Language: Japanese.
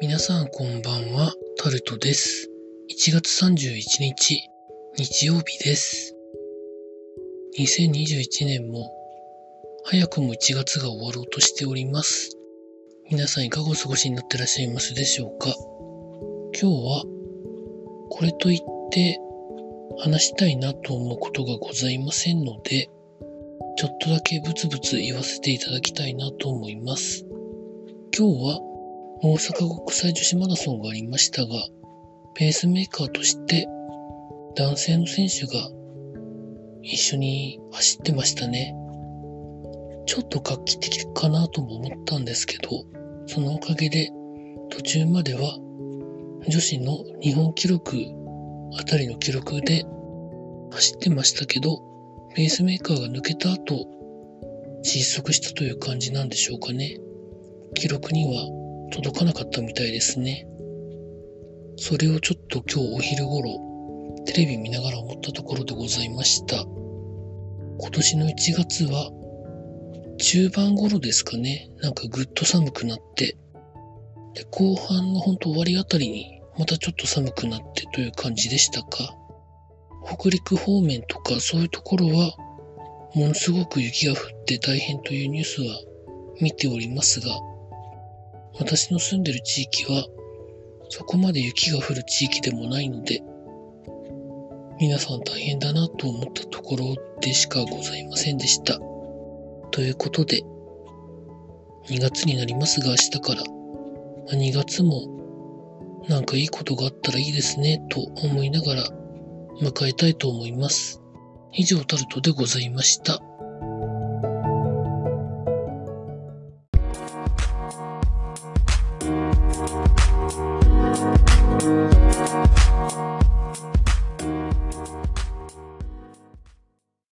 皆さんこんばんは、タルトです。1月31日、日曜日です。2021年も、早くも1月が終わろうとしております。皆さんいかがお過ごしになってらっしゃいますでしょうか？今日は、これといって、話したいなと思うことがございませんので、ちょっとだけブツブツ言わせていただきたいなと思います。今日は大阪国際女子マラソンがありましたが、ペースメーカーとして男性の選手が一緒に走ってましたね。ちょっと画期的かなとも思ったんですけど、そのおかげで途中までは女子の日本記録あたりの記録で走ってましたけど、ペースメーカーが抜けた後、失速したという感じなんでしょうかね。記録には届かなかったみたいですね。それをちょっと今日お昼頃、テレビ見ながら思ったところでございました。今年の1月は、中盤頃ですかね、なんかぐっと寒くなって、で、後半のほんと終わりあたりに、またちょっと寒くなってという感じでしたか。北陸方面とかそういうところは、ものすごく雪が降って大変というニュースは見ておりますが、私の住んでる地域は、そこまで雪が降る地域でもないので、皆さん大変だなと思ったところでしかございませんでした。ということで、2月になりますが明日から、ま2月もなんかいいことがあったらいいですねと思いながら迎えたいと思います。以上タルトでございました。